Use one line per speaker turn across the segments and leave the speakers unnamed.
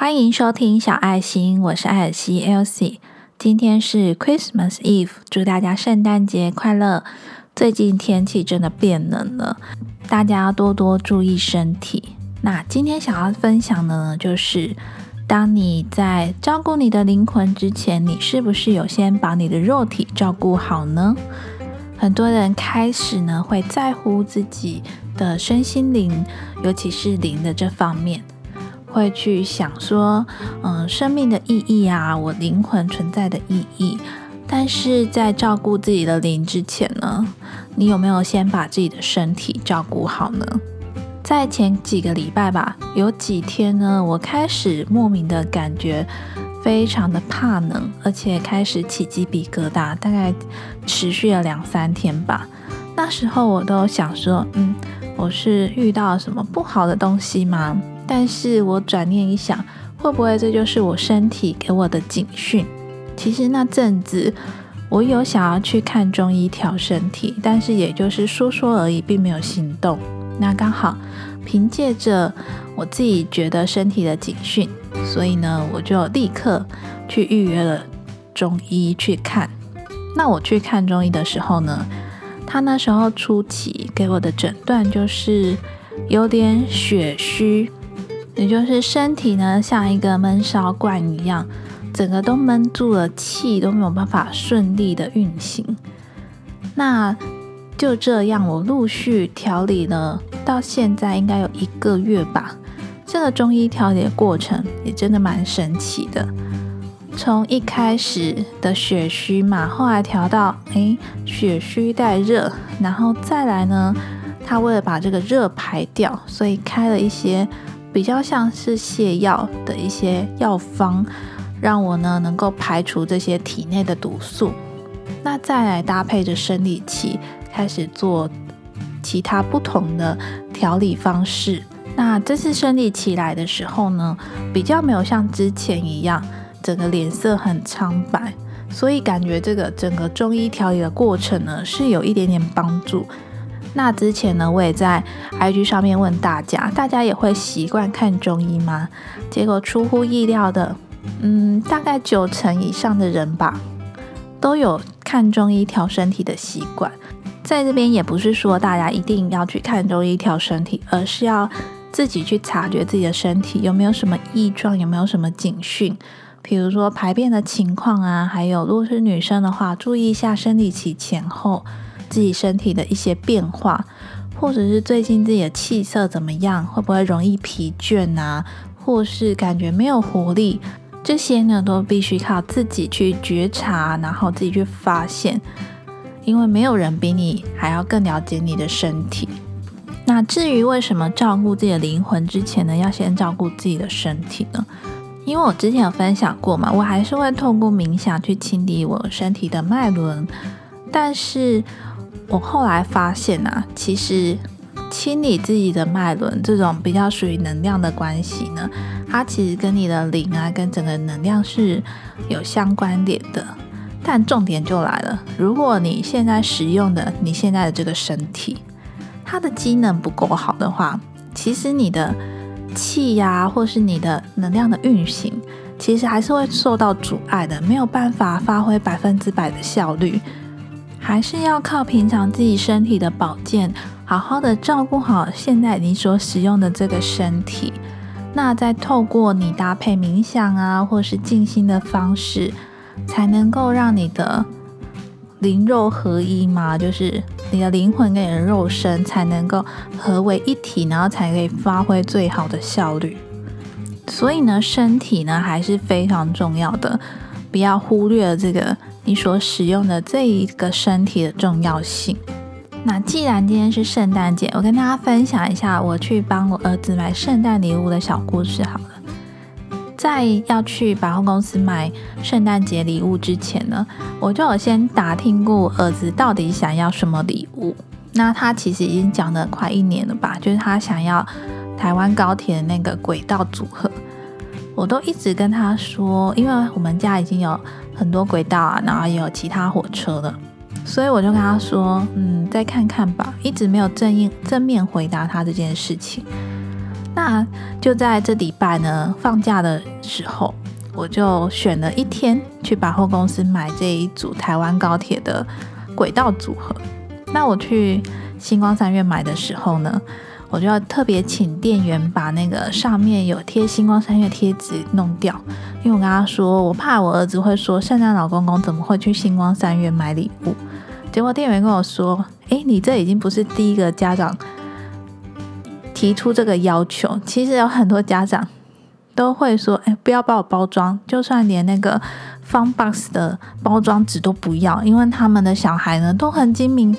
欢迎收听小爱心，我是艾尔西 Elsie。今天是 Christmas Eve，祝大家圣诞节快乐。最近天气真的变冷了，大家要多多注意身体。那今天想要分享的呢，就是当你在照顾你的灵魂之前，你是不是有先把你的肉体照顾好呢？很多人开始呢会在乎自己的身心灵，尤其是灵的这方面。会去想说，嗯，生命的意义啊，我灵魂存在的意义。但是在照顾自己的灵之前呢，你有没有先把自己的身体照顾好呢？在前几个礼拜吧，有几天呢，我开始莫名的感觉非常的怕冷，而且开始起鸡皮疙瘩，大概持续了两三天吧。那时候我都想说，嗯，我是遇到什么不好的东西吗？但是我转念一想，会不会这就是我身体给我的警讯？其实那阵子我有想要去看中医调身体，但是也就是说说而已，并没有行动。那刚好凭借着我自己觉得身体的警讯，所以呢，我就立刻去预约了中医去看。那我去看中医的时候呢，他那时候初期给我的诊断就是有点血虚。也就是身体呢，像一个闷烧罐一样，整个都闷住了，气都没有办法顺利的运行。那就这样，我陆续调理了，到现在应该有一个月吧。这个中医调理的过程也真的蛮神奇的。从一开始的血虚嘛，后来调到诶血虚带热，然后再来呢，他为了把这个热排掉，所以开了一些。比较像是泻药的一些药方，让我呢能够排除这些体内的毒素。那再来搭配着生理期，开始做其他不同的调理方式。那这次生理期来的时候呢，比较没有像之前一样，整个脸色很苍白，所以感觉这个整个中医调理的过程呢，是有一点点帮助。那之前呢，我也在 IG 上面问大家，大家也会习惯看中医吗？结果出乎意料的，嗯，大概九成以上的人吧，都有看中医调身体的习惯。在这边也不是说大家一定要去看中医调身体，而是要自己去察觉自己的身体有没有什么异状，有没有什么警讯，比如说排便的情况啊，还有如果是女生的话，注意一下生理期前后。自己身体的一些变化，或者是最近自己的气色怎么样，会不会容易疲倦啊，或是感觉没有活力，这些呢都必须靠自己去觉察，然后自己去发现，因为没有人比你还要更了解你的身体。那至于为什么照顾自己的灵魂之前呢，要先照顾自己的身体呢？因为我之前有分享过嘛，我还是会透过冥想去清理我身体的脉轮，但是。我后来发现啊，其实清理自己的脉轮这种比较属于能量的关系呢，它其实跟你的灵啊，跟整个能量是有相关联的。但重点就来了，如果你现在使用的你现在的这个身体，它的机能不够好的话，其实你的气呀，或是你的能量的运行，其实还是会受到阻碍的，没有办法发挥百分之百的效率。还是要靠平常自己身体的保健，好好的照顾好现在你所使用的这个身体。那再透过你搭配冥想啊，或是静心的方式，才能够让你的灵肉合一嘛，就是你的灵魂跟你的肉身才能够合为一体，然后才可以发挥最好的效率。所以呢，身体呢还是非常重要的，不要忽略了这个。你所使用的这一个身体的重要性。那既然今天是圣诞节，我跟大家分享一下我去帮我儿子买圣诞礼物的小故事好了。在要去百货公司买圣诞节礼物之前呢，我就有先打听过儿子到底想要什么礼物。那他其实已经讲了快一年了吧，就是他想要台湾高铁的那个轨道组合。我都一直跟他说，因为我们家已经有。很多轨道啊，然后也有其他火车的，所以我就跟他说，嗯，再看看吧，一直没有正应正面回答他这件事情。那就在这礼拜呢，放假的时候，我就选了一天去百货公司买这一组台湾高铁的轨道组合。那我去星光三月买的时候呢，我就要特别请店员把那个上面有贴星光三月贴纸弄掉，因为我跟他说，我怕我儿子会说圣诞老公公怎么会去星光三月买礼物。结果店员跟我说：“诶，你这已经不是第一个家长提出这个要求，其实有很多家长都会说：‘诶，不要帮我包装，就算连那个 Fun Box 的包装纸都不要，因为他们的小孩呢都很精明，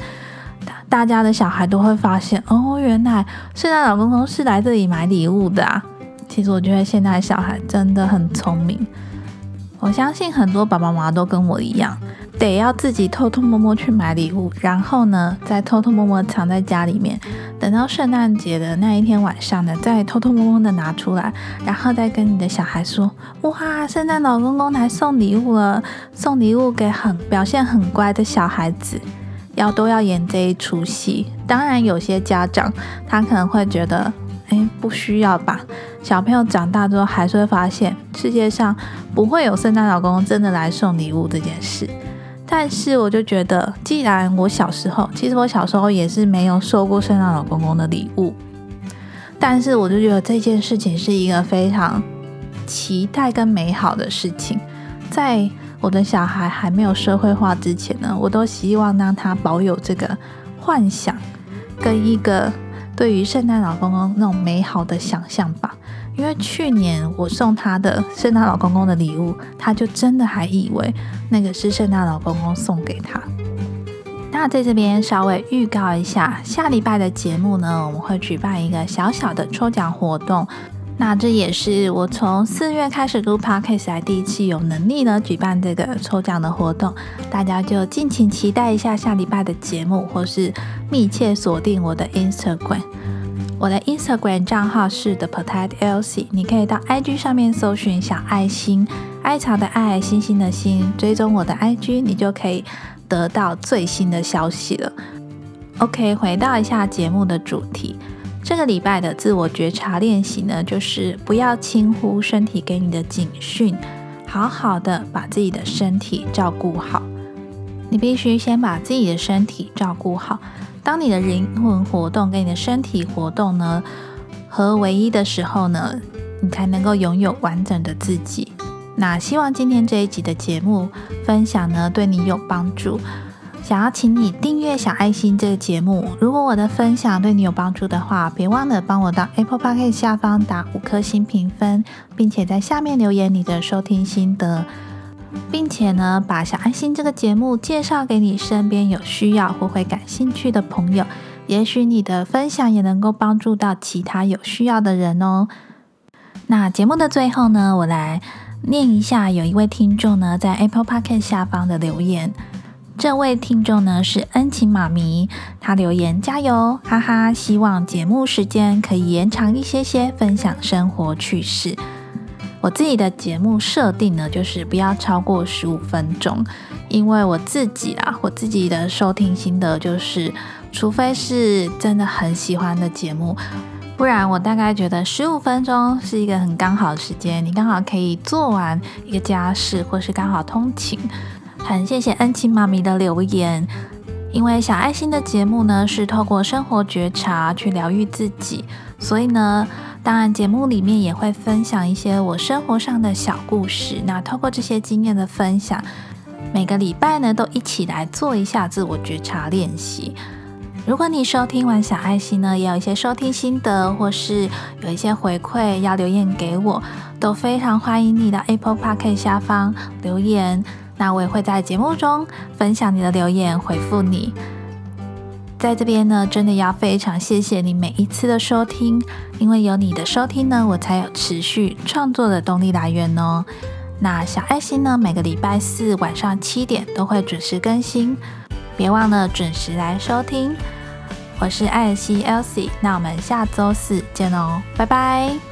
大家的小孩都会发现哦，原来圣诞老公公是来这里买礼物的啊。’其实我觉得现在小孩真的很聪明，我相信很多爸爸妈妈都跟我一样。”得要自己偷偷摸摸去买礼物，然后呢，再偷偷摸摸藏在家里面，等到圣诞节的那一天晚上呢，再偷偷摸摸的拿出来，然后再跟你的小孩说：“哇，圣诞老公公来送礼物了，送礼物给很表现很乖的小孩子。”要都要演这一出戏。当然，有些家长他可能会觉得：“哎，不需要吧？”小朋友长大之后还是会发现，世界上不会有圣诞老公公真的来送礼物这件事。但是我就觉得，既然我小时候，其实我小时候也是没有收过圣诞老公公的礼物，但是我就觉得这件事情是一个非常期待跟美好的事情。在我的小孩还没有社会化之前呢，我都希望让他保有这个幻想跟一个对于圣诞老公公那种美好的想象吧。因为去年我送他的圣诞老公公的礼物，他就真的还以为那个是圣诞老公公送给他。那在这边稍微预告一下，下礼拜的节目呢，我们会举办一个小小的抽奖活动。那这也是我从四月开始录 podcast 来第一次有能力呢举办这个抽奖的活动，大家就敬请期待一下下礼拜的节目，或是密切锁定我的 Instagram。我的 Instagram 账号是 The Potato Elsie，你可以到 IG 上面搜寻小爱心，爱草的爱，星星的星，追踪我的 IG，你就可以得到最新的消息了。OK，回到一下节目的主题，这个礼拜的自我觉察练习呢，就是不要轻忽身体给你的警讯，好好的把自己的身体照顾好。你必须先把自己的身体照顾好。当你的灵魂活动跟你的身体活动呢合为一的时候呢，你才能够拥有完整的自己。那希望今天这一集的节目分享呢对你有帮助。想要请你订阅小爱心这个节目。如果我的分享对你有帮助的话，别忘了帮我到 Apple Podcast 下方打五颗星评分，并且在下面留言你的收听心得。并且呢，把小爱心这个节目介绍给你身边有需要或会感兴趣的朋友，也许你的分享也能够帮助到其他有需要的人哦。那节目的最后呢，我来念一下有一位听众呢在 Apple Podcast 下方的留言。这位听众呢是恩情妈咪，他留言加油，哈哈，希望节目时间可以延长一些些，分享生活趣事。我自己的节目设定呢，就是不要超过十五分钟，因为我自己啊，我自己的收听心得就是，除非是真的很喜欢的节目，不然我大概觉得十五分钟是一个很刚好的时间，你刚好可以做完一个家事，或是刚好通勤。很谢谢恩情妈咪的留言，因为小爱心的节目呢，是透过生活觉察去疗愈自己，所以呢。当然，节目里面也会分享一些我生活上的小故事。那透过这些经验的分享，每个礼拜呢都一起来做一下自我觉察练习。如果你收听完小爱心呢，也有一些收听心得，或是有一些回馈要留言给我，都非常欢迎你到 Apple Park 下方留言。那我也会在节目中分享你的留言，回复你。在这边呢，真的要非常谢谢你每一次的收听，因为有你的收听呢，我才有持续创作的动力来源哦。那小爱心呢，每个礼拜四晚上七点都会准时更新，别忘了准时来收听。我是艾尔西 Elsie，那我们下周四见哦，拜拜。